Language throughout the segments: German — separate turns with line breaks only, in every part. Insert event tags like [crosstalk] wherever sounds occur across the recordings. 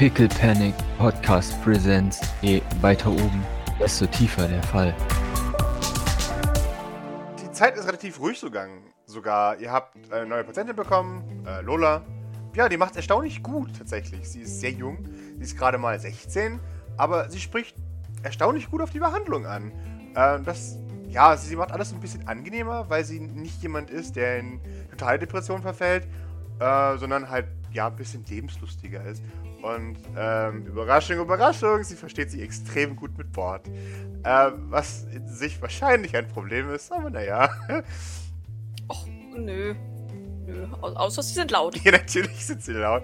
Pickle Panic Podcast Presents. Je weiter oben, desto tiefer der Fall.
Die Zeit ist relativ ruhig zugange. Sogar, ihr habt eine neue Patientin bekommen, äh, Lola. Ja, die macht erstaunlich gut tatsächlich. Sie ist sehr jung, sie ist gerade mal 16, aber sie spricht erstaunlich gut auf die Behandlung an. Äh, das, ja, sie macht alles ein bisschen angenehmer, weil sie nicht jemand ist, der in totale Depression verfällt, äh, sondern halt, ja, ein bisschen lebenslustiger ist. Und ähm, Überraschung, Überraschung, sie versteht sich extrem gut mit Bord. Äh, was in sich wahrscheinlich ein Problem ist, aber naja.
Och, nö. Nö. Au außer sie sind laut. [laughs]
Ja, natürlich sind sie laut.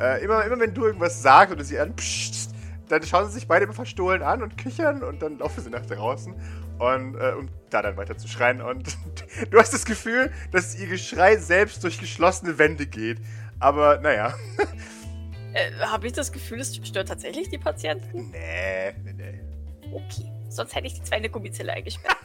Äh, immer, immer wenn du irgendwas sagst oder sie an, pssst, dann schauen sie sich beide immer verstohlen an und kichern und dann laufen sie nach draußen. Und äh, um da dann weiter zu schreien. Und [laughs] du hast das Gefühl, dass ihr Geschrei selbst durch geschlossene Wände geht. Aber naja. [laughs]
Äh, Habe ich das Gefühl, es stört tatsächlich die Patienten?
Nee, nee, nee.
Okay. Sonst hätte ich die zwei in eine Gummizelle eingesperrt.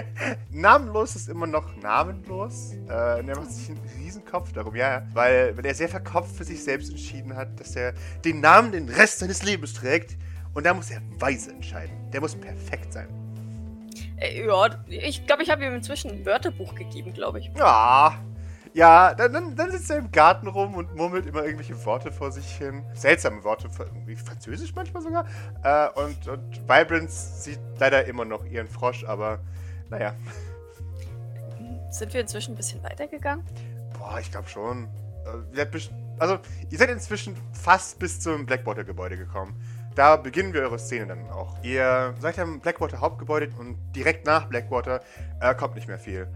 [laughs]
Namenlos ist immer noch namenlos. Äh, und er macht sich einen Riesenkopf darum, ja, ja. Weil, weil er sehr verkopft für sich selbst entschieden hat, dass er den Namen den Rest seines Lebens trägt. Und da muss er weise entscheiden. Der muss perfekt sein.
äh, ja, ich glaube, ich habe ihm inzwischen ein Wörterbuch gegeben, glaube ich.
Ja. Ja, dann, dann, sitzt er im Garten rum und murmelt immer irgendwelche Worte vor sich hin. Seltsame Worte, irgendwie französisch manchmal sogar. Äh, und, und Vibrance sieht leider immer noch ihren Frosch, aber naja.
Sind wir inzwischen ein bisschen weitergegangen?
Boah, ich glaube schon. Äh, Also, ihr seid inzwischen fast bis zum Blackwater-Gebäude gekommen. Da beginnen wir eure Szene dann auch. Ihr seid am Blackwater-Hauptgebäude und direkt nach Blackwater äh, kommt nicht mehr viel.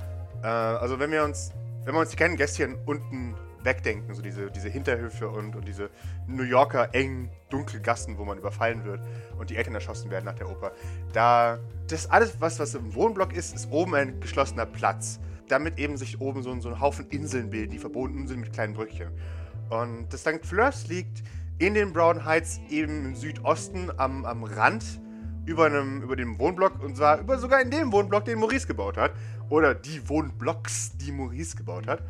Äh, also, wenn wir uns, wenn wir uns die kleinen Gästchen unten wegdenken, so diese, diese Hinterhöfe und, und diese New Yorker engen, dunklen Gassen, wo man überfallen wird und die Eltern erschossen werden nach der Oper, da, das alles, was, was im Wohnblock ist, ist oben ein geschlossener Platz damit eben sich oben so, ein- so ein Haufen Inseln bilden, die verbunden sind mit kleinen Brückchen. Und das St. Fleurs liegt in den Brown Heights eben im Südosten am, am Rand über, einem, über dem Wohnblock und zwar über sogar in dem Wohnblock, den Maurice gebaut hat. Oder die Wohnblocks, die Maurice gebaut hat.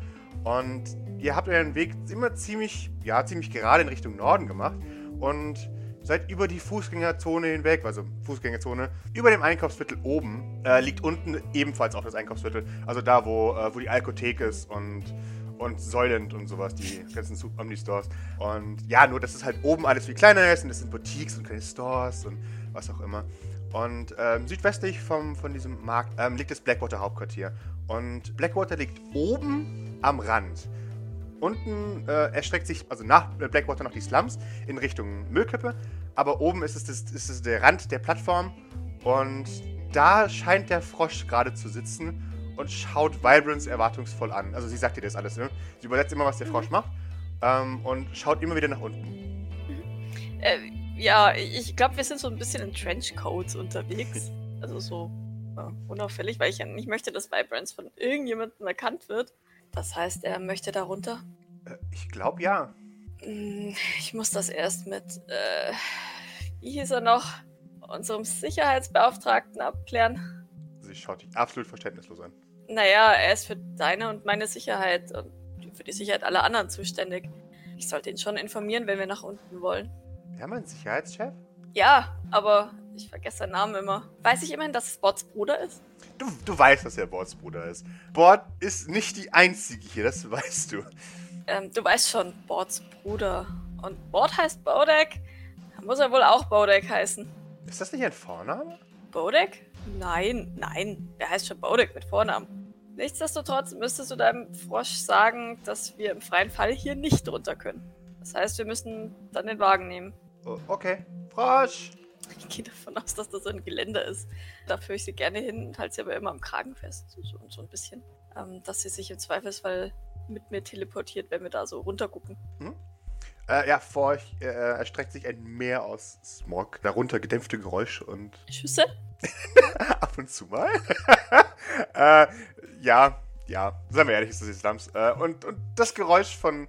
Und ihr habt euren Weg immer ziemlich, ja, ziemlich gerade in Richtung Norden gemacht und seid über die Fußgängerzone hinweg, also Fußgängerzone, über dem Einkaufsviertel oben, äh, liegt unten ebenfalls auch das Einkaufsviertel, also da, wo, äh, wo die Alkothek ist und, und Soylent und sowas, die ganzen Omni-Stores. Und ja, nur, dass es halt oben alles viel kleiner ist und es sind Boutiques und kleine Stores und was auch immer. Und ähm, südwestlich vom, von diesem Markt ähm, liegt das Blackwater Hauptquartier. Und Blackwater liegt oben am Rand. Unten äh, erstreckt sich, also nach Blackwater noch die Slums in Richtung Müllkippe. Aber oben ist es, das, ist es der Rand der Plattform. Und da scheint der Frosch gerade zu sitzen und schaut Vibrance erwartungsvoll an. Also sie sagt dir das alles, ne? Sie übersetzt immer, was der Frosch macht. Ähm, und schaut immer wieder nach unten.
Äh, ja, ich glaube, wir sind so ein bisschen in Trenchcoats unterwegs. [laughs] Also so ja, unauffällig, weil ich ja nicht möchte, dass Vibrance von irgendjemandem erkannt wird. Das heißt, er möchte da runter.
Äh, ich glaube ja.
Hm, Ich muss das erst mit, äh, wie hieß er noch, unserem Sicherheitsbeauftragten abklären.
Sie schaut dich absolut verständnislos an.
Naja, er ist für deine und meine Sicherheit und für die Sicherheit aller anderen zuständig. Ich sollte ihn schon informieren, wenn wir nach unten wollen.
Wir haben einen Sicherheitschef?
Ja, aber ich vergesse seinen Namen immer. Weiß ich immerhin, dass es Bots Bruder ist?
Du, du weißt, dass er Bords Bruder ist. Bord ist nicht die einzige hier, das weißt du.
Ähm, du weißt schon, Bords Bruder. Und Bord heißt Bodek? Muss er wohl auch Bodek heißen.
Ist das nicht ein Vorname?
Bodek? Nein, nein. Er heißt schon Bodek mit Vornamen. Nichtsdestotrotz müsstest du deinem Frosch sagen, dass wir im freien Fall hier nicht runter können. Das heißt, wir müssen dann den Wagen nehmen.
Oh, okay. Frosch!
Ich gehe davon aus, dass das so ein Geländer ist. Da führe ich sie gerne hin, halte sie aber immer am Kragen fest. So, so, ein bisschen. Ähm, dass sie sich im Zweifelsfall mit mir teleportiert, wenn wir da so runtergucken.
Äh, ja, vor euch äh, erstreckt sich ein Meer aus Smog, darunter gedämpfte Geräusche und
Schüsse? [laughs]
ab und zu mal. [laughs] äh, ja, ja, seien wir ehrlich, ist das die Slums. Äh, und, und das Geräusch von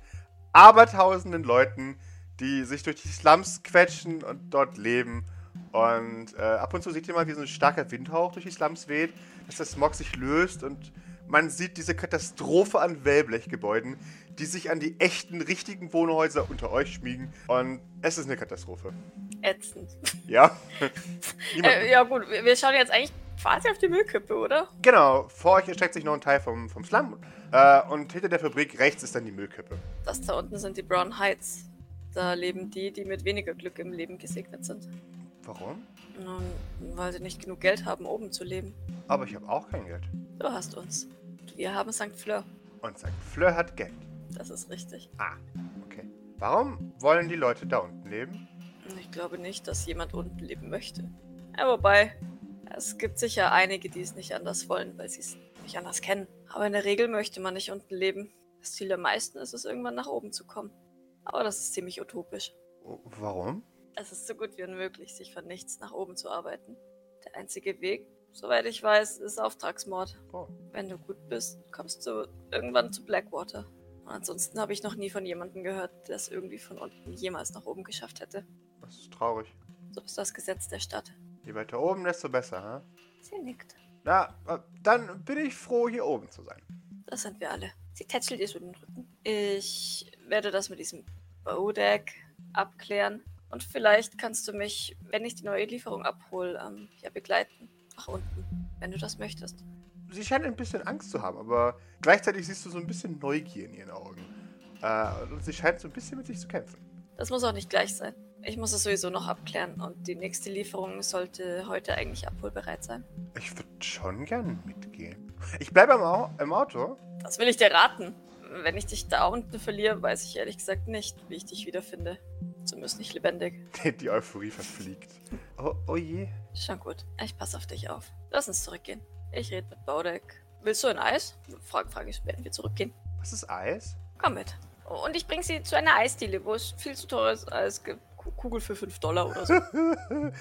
abertausenden Leuten, die sich durch die Slums quetschen und dort leben. Und äh, ab und zu seht ihr mal, wie so ein starker Windhauch durch die Slums weht, dass der Smog sich löst und Man sieht diese Katastrophe an Wellblechgebäuden, die sich an die echten, richtigen Wohnhäuser unter euch schmiegen. Und es ist eine Katastrophe.
Ätzend.
Ja? [laughs]
Äh, ja gut, wir schauen jetzt eigentlich quasi auf die Müllkippe, oder?
Genau, vor euch erstreckt sich noch ein Teil vom, vom Slum. Äh, und hinter der Fabrik rechts ist dann die Müllkippe.
Das da unten sind die Brown Heights. Da leben die, die mit weniger Glück im Leben gesegnet sind.
Warum?
Nun, weil sie nicht genug Geld haben, oben zu leben.
Aber ich habe auch kein Geld.
Du hast uns. Wir haben St. Fleur.
Und St. Fleur hat Geld.
Das ist richtig.
Ah, okay. Warum wollen die Leute da unten leben?
Ich glaube nicht, dass jemand unten leben möchte. Ja, wobei, es gibt sicher einige, die es nicht anders wollen, weil sie es nicht anders kennen. Aber in der Regel möchte man nicht unten leben. Das Ziel der meisten ist es, irgendwann nach oben zu kommen. Aber das ist ziemlich utopisch.
Oh, Warum?
Es ist so gut wie unmöglich, sich von nichts nach oben zu arbeiten. Der einzige Weg, soweit ich weiß, ist Auftragsmord.
Oh.
Wenn du gut bist, kommst du irgendwann zu Blackwater. Und ansonsten habe ich noch nie von jemandem gehört, der es irgendwie von unten jemals nach oben geschafft hätte.
Das ist traurig.
So ist das Gesetz der Stadt.
Je weiter oben, desto besser, ha?
Sie nickt.
Na, äh, dann bin ich froh, hier oben zu sein.
Das sind wir alle. Sie tätschelt ihr so den Rücken. Ich werde das mit diesem Bodeck abklären. Und vielleicht kannst du mich, wenn ich die neue Lieferung abhole, ähm, ja begleiten. Nach unten, wenn du das möchtest.
Sie scheint ein bisschen Angst zu haben, aber gleichzeitig siehst du so ein bisschen Neugier in ihren Augen. Äh, und sie scheint so ein bisschen mit sich zu kämpfen.
Das muss auch nicht gleich sein. Ich muss es sowieso noch abklären und die nächste Lieferung sollte heute eigentlich abholbereit sein.
Ich würde schon gern mitgehen. Ich bleibe im, Au im Auto.
Das will ich dir raten. Wenn ich dich da unten verliere, weiß ich ehrlich gesagt nicht, wie ich dich wiederfinde. Zumindest nicht lebendig.
Die Euphorie verfliegt. Oh, oh je.
Schon gut. Ich passe auf dich auf. Lass uns zurückgehen. Ich rede mit Baudek. Willst du ein Eis? Frage, frage ich, werden wir zurückgehen.
Was ist Eis?
Komm mit. Und ich bring sie zu einer Eisdiele, wo es viel zu teures Eis gibt. Ku- Kugel für 5 Dollar oder so. [laughs]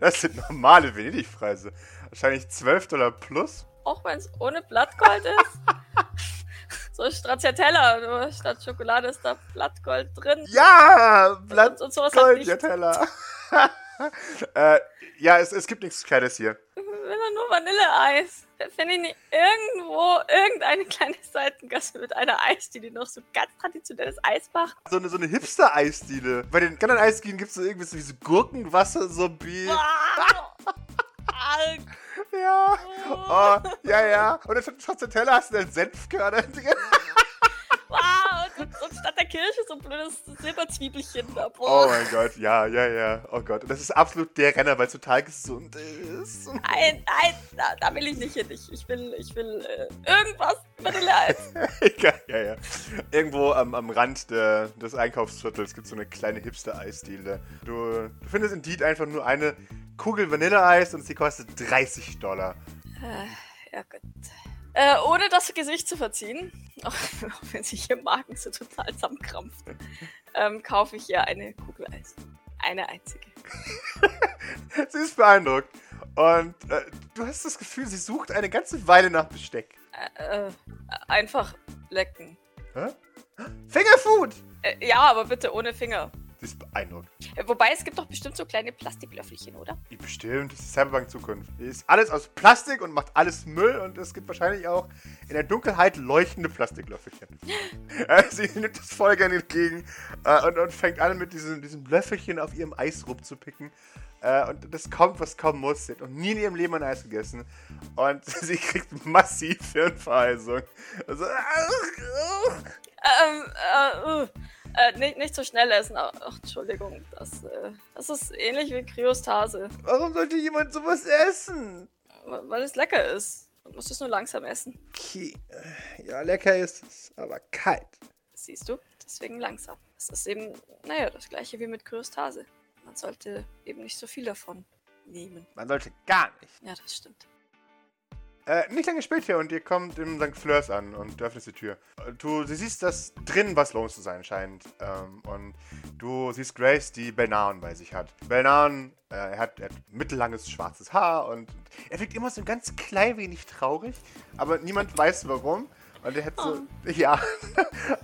Das sind normale Venedig-Preise. Wahrscheinlich 12 Dollar plus.
Auch wenn es ohne Blattgold ist. [laughs] so Stracciatella, statt Schokolade ist da Blattgold drin.
Ja! Blatt
und, und
Teller. [laughs] äh, ja, es, es gibt nichts Kleines hier.
Ich will doch nur Vanilleeis. Finde ich nicht irgendwo irgendeine kleine Seitengasse mit einer Eisdiele noch so ganz traditionelles Eis macht?
So eine, so eine Hipster-Eisdiele. Bei den anderen Eisdielen gibt es so irgendwie so diese Gurkenwasser, so Bier.
Wow. [laughs]
Ja. Oh, ja, ja. Und dann statt der Teller hast du dann Senfkörner [laughs] [laughs]
Kirsche so ein blödes Silberzwiebelchen da.
Oh
Boah.
mein Gott, ja, ja, ja. Oh Gott. Und das ist absolut der Renner, weil es total gesund ist.
Nein, nein, da, da will ich nicht hin. Ich, ich will, ich will äh, irgendwas Vanilleeis. [laughs]
Egal, ja, ja. Irgendwo am, am Rand der, des Einkaufsviertels gibt es so eine kleine Hipster-Eisdiele. Du, du findest in Deed einfach nur eine Kugel Vanilleeis und sie kostet 30 Dollar.
Äh, ja, gut. Äh, ohne das Gesicht zu verziehen, auch, [laughs] auch wenn sich hier Magen so total zusammenkrampft, ähm, kaufe ich ihr eine Kugel Eis. Eine einzige. [laughs]
Sie ist beeindruckt. Und äh, du hast das Gefühl, sie sucht eine ganze Weile nach Besteck.
Äh, äh, einfach lecken.
Hä? [gasps] Fingerfood!
Äh, ja, aber bitte ohne Finger.
Beeindruckt.
Äh, wobei, es gibt doch bestimmt so kleine Plastiklöffelchen, oder?
Die bestimmt, das ist Cyberpunk-Zukunft. Die ist alles aus Plastik und macht alles Müll und es gibt wahrscheinlich auch in der Dunkelheit leuchtende Plastiklöffelchen. [laughs] Äh, sie nimmt das voll gerne entgegen äh, und, und fängt an, mit diesem, diesem Löffelchen auf ihrem Eis rumzupicken. Äh, und das kommt, was kommen muss. Sie hat noch nie in ihrem Leben ein Eis gegessen. Und [laughs] sie kriegt massiv Hirnverheißung. Also,
Ähm, äh, uh, äh, nicht, nicht so schnell essen. Ach, ach, Entschuldigung. Das, äh, das ist ähnlich wie Kryostase.
warum sollte jemand sowas essen?
Weil es lecker ist. Du musst es nur langsam essen.
Okay. Ja, lecker ist es, aber kalt.
Siehst du? Deswegen langsam. Es ist eben, naja, das gleiche wie mit Kryostase. Man sollte eben nicht so viel davon nehmen.
Man sollte gar nicht.
Ja, das stimmt.
Äh, nicht lange später und ihr kommt im St. Fleurs an und öffnest die Tür. Du sie siehst, dass drin was los zu sein scheint. Ähm, und du siehst Grace, die Belnaun bei sich hat. Belnaun, äh, er, hat, er hat mittellanges schwarzes Haar und er wirkt immer so ein ganz klein wenig traurig, aber niemand weiß warum. Und er hat so, [laughs] ja.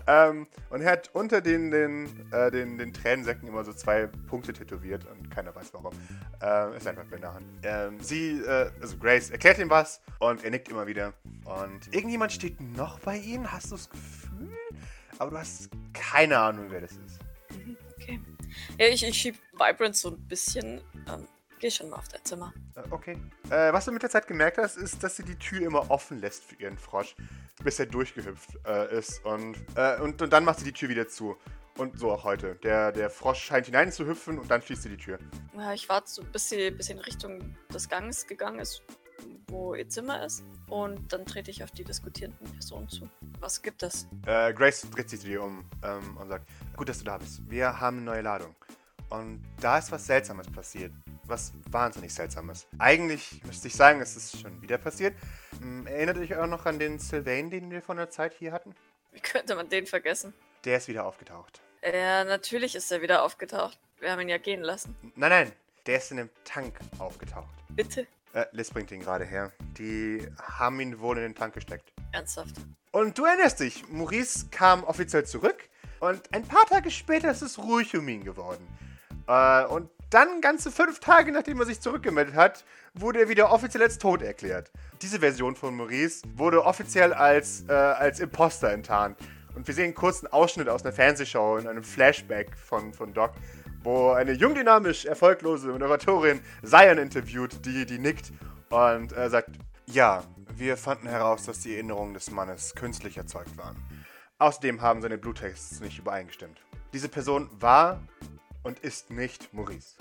ähm, und er hat unter den, den, äh, den, den Tränensäcken immer so zwei Punkte tätowiert und keiner weiß warum. Ähm, ist einfach Benahan. Ähm, sie, äh, also Grace, erklärt ihm was und er nickt immer wieder. Und irgendjemand steht noch bei ihnen, hast du das Gefühl? Aber du hast keine Ahnung, wer das ist.
Mhm, Okay. Ja, ich, ich schieb Vibrant so ein bisschen. Ähm, geh schon mal auf dein Zimmer.
Äh, Okay. Äh, was du mit der Zeit gemerkt hast, ist, dass sie die Tür immer offen lässt für ihren Frosch, bis er durchgehüpft äh, ist. Und, äh, und, und dann macht sie die Tür wieder zu. Und so auch heute. Der, der Frosch scheint hinein zu hüpfen und dann schließt sie die Tür.
Ja, ich warte so ein bisschen, bisschen Richtung des Ganges gegangen ist, wo ihr Zimmer ist. Und dann trete ich auf die diskutierenden Personen zu. Was gibt es?
Äh, Grace dreht sich zu dir um ähm, und sagt: Gut, dass du da bist. Wir haben eine neue Ladung. Und da ist was Seltsames passiert. Was wahnsinnig Seltsames. Eigentlich müsste ich sagen, es ist schon wieder passiert. Hm, erinnert euch auch noch an den Sylvain, den wir von der Zeit hier hatten?
Wie könnte man den vergessen?
Der ist wieder aufgetaucht.
Ja, natürlich ist er wieder aufgetaucht. Wir haben ihn ja gehen lassen.
Nein, nein, der ist in einem Tank aufgetaucht.
Bitte?
Äh, Liz bringt ihn gerade her. Die haben ihn wohl in den Tank gesteckt.
Ernsthaft.
Und du erinnerst dich, Maurice kam offiziell zurück und ein paar Tage später ist es ruhig um ihn geworden. Äh, und dann, ganze fünf Tage nachdem er sich zurückgemeldet hat, wurde er wieder offiziell als tot erklärt. Diese Version von Maurice wurde offiziell als, äh, als Imposter enttarnt. Und wir sehen einen kurzen Ausschnitt aus einer Fernsehshow in einem Flashback von, von Doc, wo eine jung dynamisch erfolglose Moderatorin Zion interviewt, die, die nickt und äh, sagt, ja, wir fanden heraus, dass die Erinnerungen des Mannes künstlich erzeugt waren. Außerdem haben seine Bluttests nicht übereingestimmt. Diese Person war und ist nicht Maurice.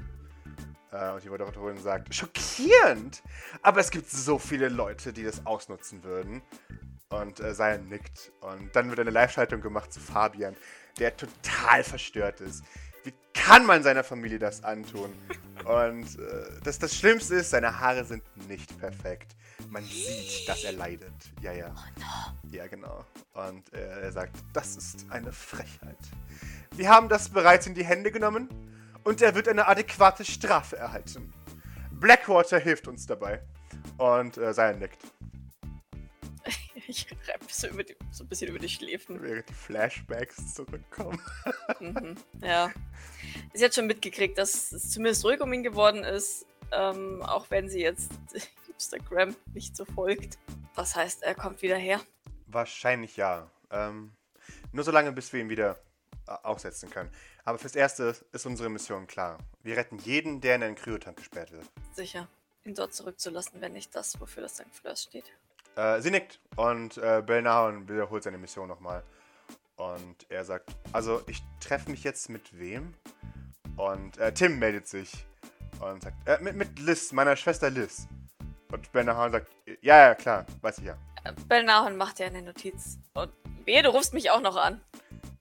Äh, und die Moderatorin sagt, schockierend! Aber es gibt so viele Leute, die das ausnutzen würden. Und äh, Zion nickt. Und dann wird eine Live-Schaltung gemacht zu Fabian, der total verstört ist. Wie kann man seiner Familie das antun? Und äh, das, das Schlimmste ist, seine Haare sind nicht perfekt. Man sieht, dass er leidet. Ja, ja. Ja, genau. Und äh, er sagt, das ist eine Frechheit. Wir haben das bereits in die Hände genommen und er wird eine adäquate Strafe erhalten. Blackwater hilft uns dabei. Und äh, Zion nickt. [laughs]
Ich reib so, die, so ein bisschen über die Schläfen.
Während die Flashbacks zurückkommen.
Mhm. Ja. Sie hat schon mitgekriegt, dass es zumindest ruhig um ihn geworden ist. Ähm, auch wenn sie jetzt Instagram nicht so folgt. Was heißt, er kommt wieder her?
Wahrscheinlich ja. Ähm, nur so lange, bis wir ihn wieder äh, aufsetzen können. Aber fürs Erste ist unsere Mission klar. Wir retten jeden, der in einen Kryotank gesperrt wird.
Sicher. Ihn dort zurückzulassen, wenn nicht das, wofür das St. Fleurs steht.
Äh, sie nickt und äh, Belnahon wiederholt seine Mission nochmal. Und er sagt, also ich treffe mich jetzt mit wem? Und äh, Tim meldet sich und sagt, äh, mit, mit Liz, meiner Schwester Liz. Und Belnahon sagt, ja, ja, klar, weiß ich ja.
Äh, Belnahon macht ja eine Notiz. Und wehe, du rufst mich auch noch an.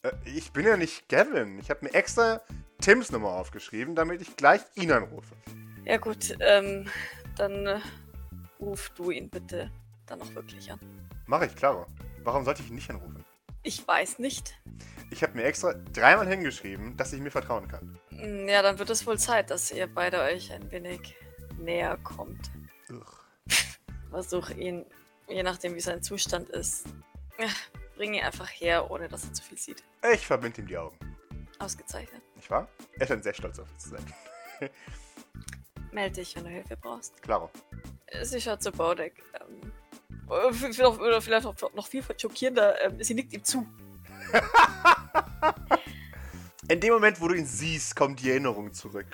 Äh, ich bin ja nicht Gavin. Ich habe mir extra Tims Nummer aufgeschrieben, damit ich gleich ihn anrufe.
Ja gut, ähm, dann äh, ruf du ihn bitte dann auch wirklich an.
Mache ich, klaro. Warum sollte ich ihn nicht anrufen?
Ich weiß nicht.
Ich habe mir extra dreimal hingeschrieben, dass ich mir vertrauen kann.
Hm, Ja, dann wird es wohl Zeit, dass ihr beide euch ein wenig näher kommt.
Ugh.
Versuch ihn, je nachdem wie sein Zustand ist, ja, bring ihn einfach her, ohne dass er zu viel sieht.
Ich verbinde ihm die Augen.
Ausgezeichnet.
Nicht wahr? Er scheint sehr stolz auf uns zu sein. [laughs]
Meld dich, wenn du Hilfe brauchst.
Klaro.
Sie schaut zu Bodek. Ähm, oder vielleicht noch, noch viel schockierender, ähm, sie nickt ihm zu. [laughs]
In dem Moment, wo du ihn siehst, kommt die Erinnerung zurück.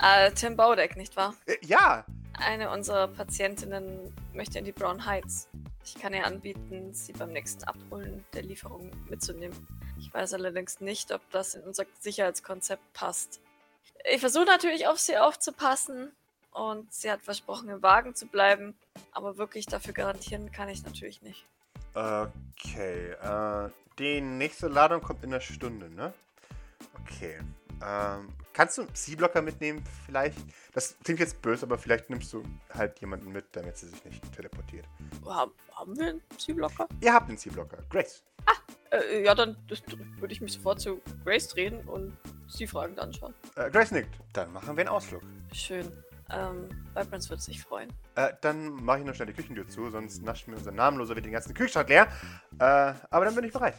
Äh, Tim Bodek, nicht wahr?
Äh, ja!
Eine unserer Patientinnen möchte in die Brown Heights. Ich kann ihr anbieten, sie beim nächsten Abholen der Lieferung mitzunehmen. Ich weiß allerdings nicht, ob das in unser Sicherheitskonzept passt. Ich versuche natürlich auf sie aufzupassen und sie hat versprochen, im Wagen zu bleiben, aber wirklich dafür garantieren kann ich natürlich nicht.
Okay, äh, die nächste Ladung kommt in einer Stunde, ne? Okay. Ähm, kannst du einen Psyblocker mitnehmen, vielleicht? Das klingt jetzt böse, aber vielleicht nimmst du halt jemanden mit, damit sie sich nicht teleportiert.
Haben, haben wir einen Psyblocker?
Ihr habt einen Psyblocker. Grace.
Äh, ja, dann würde ich mich sofort zu Grace drehen und sie fragen dann schon.
Äh, Grace nickt. Dann machen wir einen Ausflug.
Schön. Ähm, Vibrance wird sich freuen.
Äh, dann mache ich noch schnell die Küchentür zu, sonst nascht mir unser Namenloser wieder den ganzen Kühlschrank leer. Äh, aber dann bin ich bereit.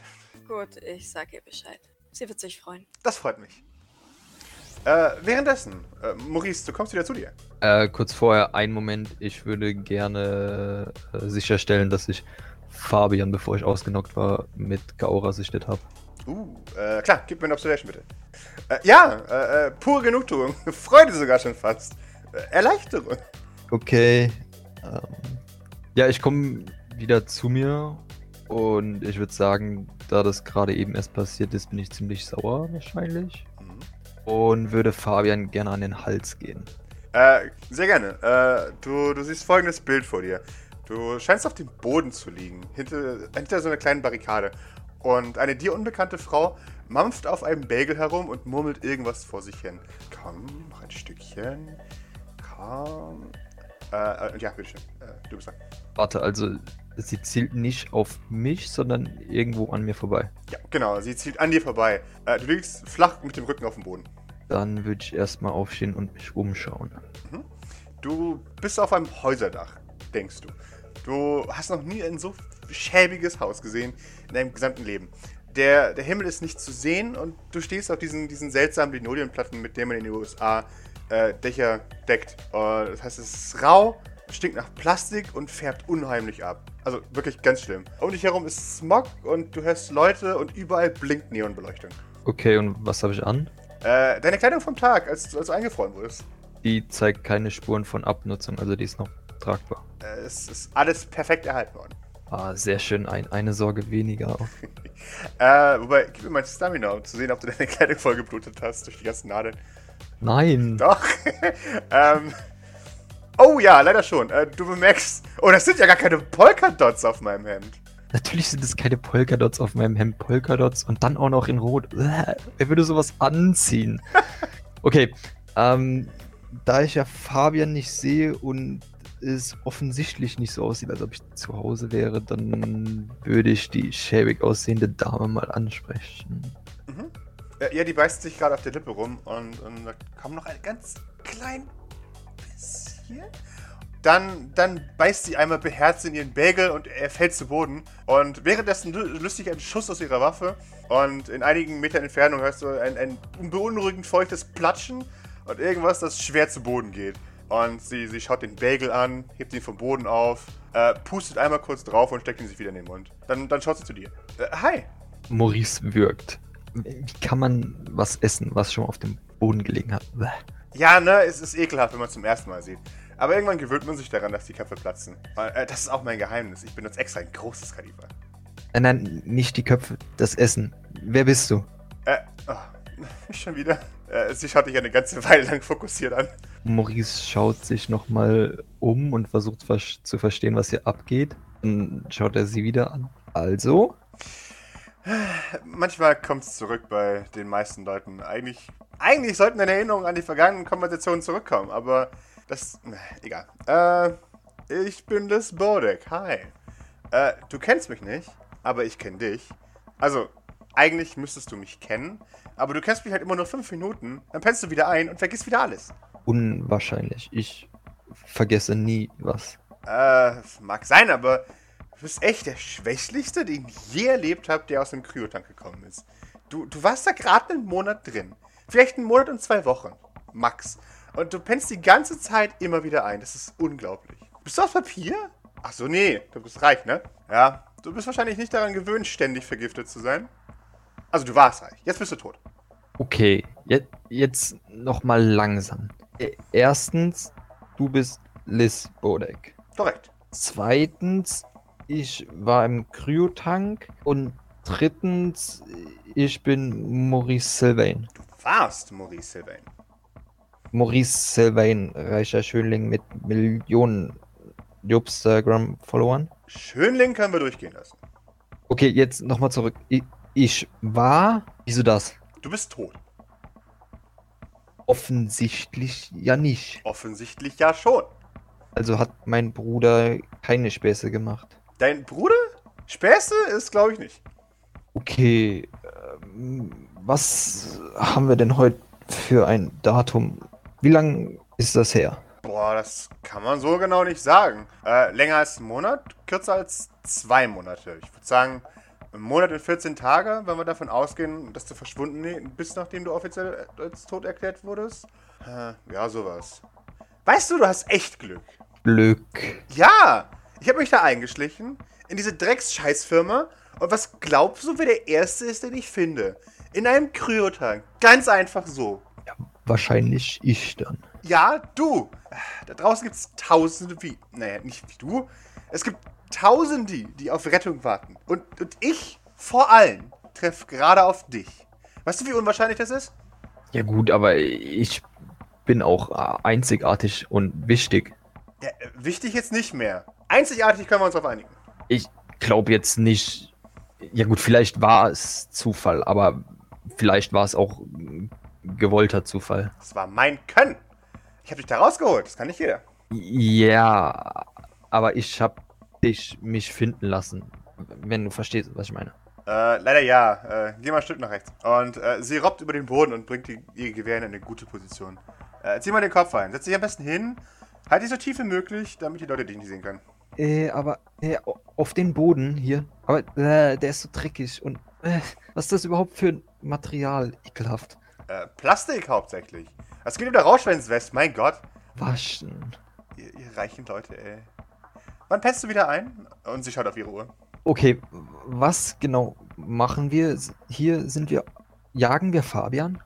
Gut, ich sag ihr Bescheid. Sie wird sich freuen.
Das freut mich. Äh, währenddessen, äh, Maurice, du kommst wieder zu dir.
Äh, kurz vorher, einen Moment, ich würde gerne äh, sicherstellen, dass ich Fabian, bevor ich ausgenockt war, mit Gaora sichtet habe.
Uh, äh, klar, gib mir eine Observation bitte. Äh, ja, pure Genugtuung. [laughs] Freude sogar schon fast. Erleichterung.
Okay. Ähm, ja, ich komme wieder zu mir und ich würde sagen, da das gerade eben erst passiert ist, bin ich ziemlich sauer wahrscheinlich. Und würde Fabian gerne an den Hals gehen.
Äh, sehr gerne. Äh, du, du siehst folgendes Bild vor dir. Du scheinst auf dem Boden zu liegen, hinter, hinter so einer kleinen Barrikade. Und eine dir unbekannte Frau mampft auf einem Bagel herum und murmelt irgendwas vor sich hin. Komm, noch ein Stückchen. Komm. Äh, äh ja, bitteschön. Äh, du bist dran.
Warte, also sie zielt nicht auf mich, sondern irgendwo an mir vorbei.
Ja, genau. Sie zielt an dir vorbei. Äh, du liegst flach mit dem Rücken auf dem Boden.
Dann würde ich erstmal aufstehen und mich umschauen.
Du bist auf einem Häuserdach, denkst du. Du hast noch nie ein so schäbiges Haus gesehen in deinem gesamten Leben. Der, der Himmel ist nicht zu sehen und du stehst auf diesen, diesen seltsamen Linoleumplatten, mit denen man in den USA äh, Dächer deckt. Äh, das heißt, es ist rau, stinkt nach Plastik und färbt unheimlich ab. Also wirklich ganz schlimm. Um dich herum ist Smog und du hörst Leute und überall blinkt Neonbeleuchtung.
Okay, und was habe ich an?
Äh, deine Kleidung vom Tag, als, als du eingefroren wurdest.
Die zeigt keine Spuren von Abnutzung, also die ist noch tragbar.
Äh, es ist alles perfekt erhalten worden.
Ah, sehr schön, ein, eine Sorge weniger. [laughs]
Äh, wobei, gib mir mal Stamina, um zu sehen, ob du deine [laughs] Kleidung vollgeblutet hast durch die ganzen Nadeln.
Nein!
Doch. [laughs] ähm. Oh ja, leider schon. Äh, du bemerkst. Oh, das sind ja gar keine Polkadots auf meinem Hemd.
Natürlich sind es keine Polkadots auf meinem Hemd. Polkadots und dann auch noch in Rot. Wer würde sowas anziehen? [laughs] Okay, ähm, da ich ja Fabian nicht sehe und es offensichtlich nicht so aussieht, als ob ich zu Hause wäre, dann würde ich die schäbig aussehende Dame mal ansprechen.
Mhm. Äh, ja, die beißt sich gerade auf der Lippe rum und, und sagt, komm noch ein ganz klein bisschen. Dann, dann beißt sie einmal beherzt in ihren Bagel und er fällt zu Boden. Und währenddessen sich ein Schuss aus ihrer Waffe. Und in einigen Metern Entfernung hörst du ein, ein beunruhigend feuchtes Platschen und irgendwas, das schwer zu Boden geht. Und sie, sie schaut den Bagel an, hebt ihn vom Boden auf, äh, pustet einmal kurz drauf und steckt ihn sich wieder in den Mund. Dann, dann schaut sie zu dir. Äh, hi.
Maurice wirkt. Wie kann man was essen, was schon auf dem Boden gelegen hat? Bäh.
Ja, ne, es ist ekelhaft, wenn man es zum ersten Mal sieht. Aber irgendwann gewöhnt man sich daran, dass die Köpfe platzen. Äh, das ist auch mein Geheimnis. Ich benutze extra ein großes Kaliber.
Nein, nein, nicht die Köpfe, das Essen. Wer bist du?
Äh, oh, [laughs] schon wieder. Äh, sie schaut dich eine ganze [laughs] Weile lang fokussiert an.
Maurice schaut sich nochmal um und versucht vers zu verstehen, was hier abgeht. Dann schaut er sie wieder an. Also,
Manchmal kommt es zurück bei den meisten Leuten. Eigentlich, eigentlich sollten deine Erinnerungen an die vergangenen Konversationen zurückkommen, aber das. Egal. Äh, ich bin das Bodek. Hi. Äh, du kennst mich nicht, aber ich kenne dich. Also, eigentlich müsstest du mich kennen, aber du kennst mich halt immer nur fünf Minuten, dann pennst du wieder ein und vergisst wieder alles.
unwahrscheinlich. Ich vergesse nie was.
Äh, mag sein, aber bist echt der Schwächlichste, den ich je erlebt habe, der aus dem Kryotank gekommen ist. Du, du warst da gerade einen Monat drin. Vielleicht einen Monat und zwei Wochen. Max. Und du pennst die ganze Zeit immer wieder ein. Das ist unglaublich. Bist du aus Papier? Ach so, nee. Du bist reich, ne? Ja. Du bist wahrscheinlich nicht daran gewöhnt, ständig vergiftet zu sein. Also, du warst reich. Jetzt bist du tot.
Okay, je jetzt nochmal langsam. E- Erstens, du bist Liz Bodek.
Korrekt.
Zweitens, ich war im Kryotank. Und drittens, ich bin Maurice Sylvain.
Du warst Maurice Sylvain.
Maurice Sylvain, reicher Schönling mit Millionen Instagram-Followern.
Schönling können wir durchgehen lassen.
Okay, jetzt nochmal zurück. Ich, ich war. Wieso das?
Du bist tot.
Offensichtlich ja nicht.
Offensichtlich ja schon.
Also hat mein Bruder keine Späße gemacht.
Dein Bruder? Späße ist, glaube ich, nicht.
Okay, ähm, was haben wir denn heute für ein Datum? Wie lang ist das her?
Boah, das kann man so genau nicht sagen. Äh, länger als ein Monat, kürzer als zwei Monate. Ich würde sagen, ein Monat und 14 Tage, wenn wir davon ausgehen, dass du verschwunden bist, nachdem du offiziell als tot erklärt wurdest. Äh, ja, sowas. Weißt du, du hast echt Glück.
Glück.
Ja, ich habe mich da eingeschlichen in diese Drecks-Scheißfirma und was glaubst du, wer der Erste ist, den ich finde? In einem Kryotank. Ganz einfach so.
Ja, wahrscheinlich ich dann.
Ja, du. Da draußen gibt es Tausende wie. Naja, nicht wie du. Es gibt Tausende, die auf Rettung warten. Und, und ich vor allen treffe gerade auf dich. Weißt du, wie unwahrscheinlich das ist?
Ja gut, aber ich bin auch einzigartig und wichtig.
Ja, wichtig jetzt nicht mehr. Einzigartig können wir uns darauf einigen.
Ich glaube jetzt nicht. Ja gut, vielleicht war es Zufall, aber vielleicht war es auch gewollter Zufall.
Das war mein Können. Ich habe dich da rausgeholt. Das kann nicht jeder.
Ja, aber ich habe dich mich finden lassen. Wenn du verstehst, was ich meine.
Äh, leider ja. Äh, geh mal ein Stück nach rechts. Und äh, sie robbt über den Boden und bringt die, ihr Gewehr in eine gute Position. Äh, zieh mal den Kopf ein. Setz dich am besten hin. Halt dich so tief wie möglich, damit die Leute dich nicht sehen können.
Äh, aber äh, auf den Boden hier. Aber äh, der ist so dreckig. Und äh, was ist das überhaupt für ein Material? Ekelhaft.
Äh, Plastik hauptsächlich. Das geht wieder raus, West, mein Gott.
Waschen.
Ihr, ihr reichen Leute, ey. Wann pennst du wieder ein? Und sie schaut auf ihre Uhr.
Okay, was genau machen wir? Hier sind wir. Jagen wir Fabian?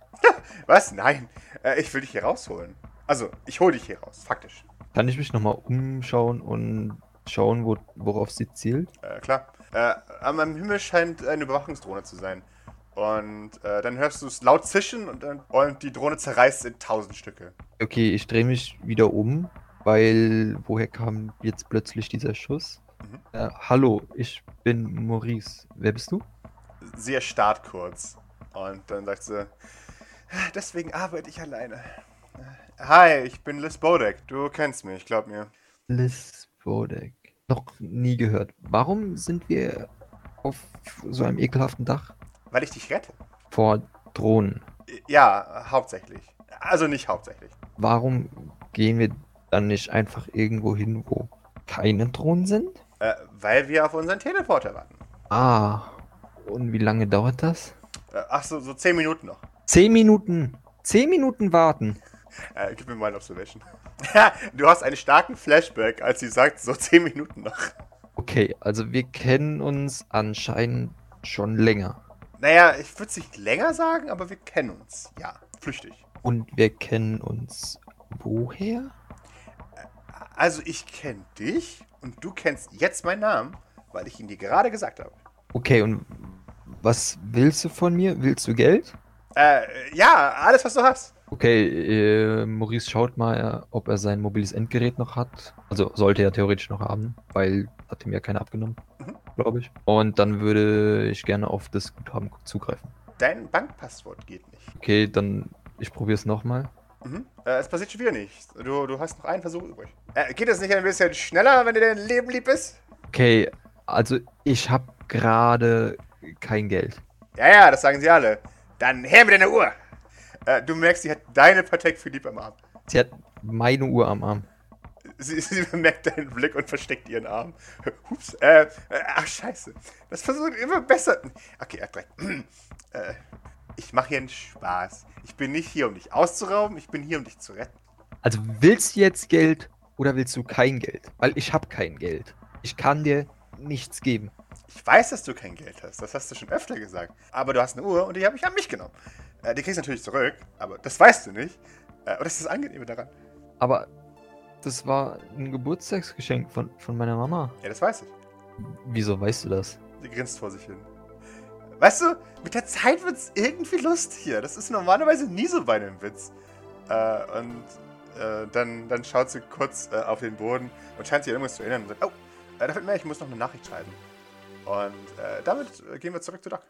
was? Nein. Äh, ich will dich hier rausholen. Also, ich hole dich hier raus, faktisch.
Kann ich mich nochmal umschauen und schauen, wo, worauf sie zielt?
Äh, klar. Äh, am Himmel scheint eine Überwachungsdrohne zu sein. Und äh, dann hörst du es laut zischen und, dann, und die Drohne zerreißt in tausend Stücke.
Okay, ich drehe mich wieder um, weil woher kam jetzt plötzlich dieser Schuss? Mhm. Äh, hallo, ich bin Maurice. Wer bist du?
Sie erstarrt kurz. Und dann sagt sie, deswegen arbeite ich alleine. Hi, ich bin Liz Bodek. Du kennst mich, glaub mir.
Liz Bodek. Noch nie gehört. Warum sind wir auf so einem ekelhaften Dach?
Weil ich dich rette.
Vor Drohnen.
Ja, hauptsächlich. Also nicht hauptsächlich.
Warum gehen wir dann nicht einfach irgendwo hin, wo keine Drohnen sind?
Äh, weil wir auf unseren Teleporter warten.
Ah, und wie lange dauert das?
Äh, ach so, so zehn Minuten noch.
Zehn Minuten? Zehn Minuten warten?
Äh, gib mir mal ein Observation. [laughs] du hast einen starken Flashback, als sie sagt, so zehn Minuten noch.
Okay, also wir kennen uns anscheinend schon länger.
Naja, ich würde es nicht länger sagen, aber wir kennen uns. Ja, flüchtig.
Und wir kennen uns woher?
Also ich kenne dich und du kennst jetzt meinen Namen, weil ich ihn dir gerade gesagt habe.
Okay, und was willst du von mir? Willst du Geld?
Äh, ja, alles, was du hast.
Okay, äh, Maurice schaut mal, ob er sein mobiles Endgerät noch hat. Also sollte er theoretisch noch haben, weil hat ihm ja keiner abgenommen, mhm. glaube ich. Und dann würde ich gerne auf das Guthaben zugreifen.
Dein Bankpasswort geht nicht.
Okay, dann ich probiere es nochmal.
Mhm. Äh, es passiert schon wieder nichts. Du, du hast noch einen Versuch übrig. Äh, geht es nicht ein bisschen schneller, wenn dir dein Leben lieb ist?
Okay, also ich habe gerade kein Geld.
Ja, ja, das sagen sie alle. Dann her mit deiner Uhr. Äh, du merkst, sie hat deine Patek Philippe am Arm.
Sie hat meine Uhr am Arm.
Sie, [laughs] sie bemerkt deinen Blick und versteckt ihren Arm. Hups. Äh, äh, ach, scheiße. Das versucht immer besser. Okay, er direkt. [clears throat] äh, ich mache hier einen Spaß. Ich bin nicht hier, um dich auszurauben. Ich bin hier, um dich zu retten.
Also willst du jetzt Geld oder willst du kein Geld? Weil ich habe kein Geld. Ich kann dir nichts geben.
Ich weiß, dass du kein Geld hast. Das hast du schon öfter gesagt. Aber du hast eine Uhr und die habe ich an mich genommen. Äh, die kriegst du natürlich zurück, aber das weißt du nicht. Äh, und das ist das Angenehme daran.
Aber das war ein Geburtstagsgeschenk von, von meiner Mama.
Ja, das weiß ich.
Wieso weißt du das?
Sie grinst vor sich hin. Weißt du, mit der Zeit wird es irgendwie Lust hier. Das ist normalerweise nie so bei einem Witz. Äh, und äh, dann, dann schaut sie kurz äh, auf den Boden und scheint sich irgendwas zu erinnern und sagt, oh, äh, da fällt mir, ich muss noch eine Nachricht schreiben. Und äh, damit gehen wir zurück zu Doc.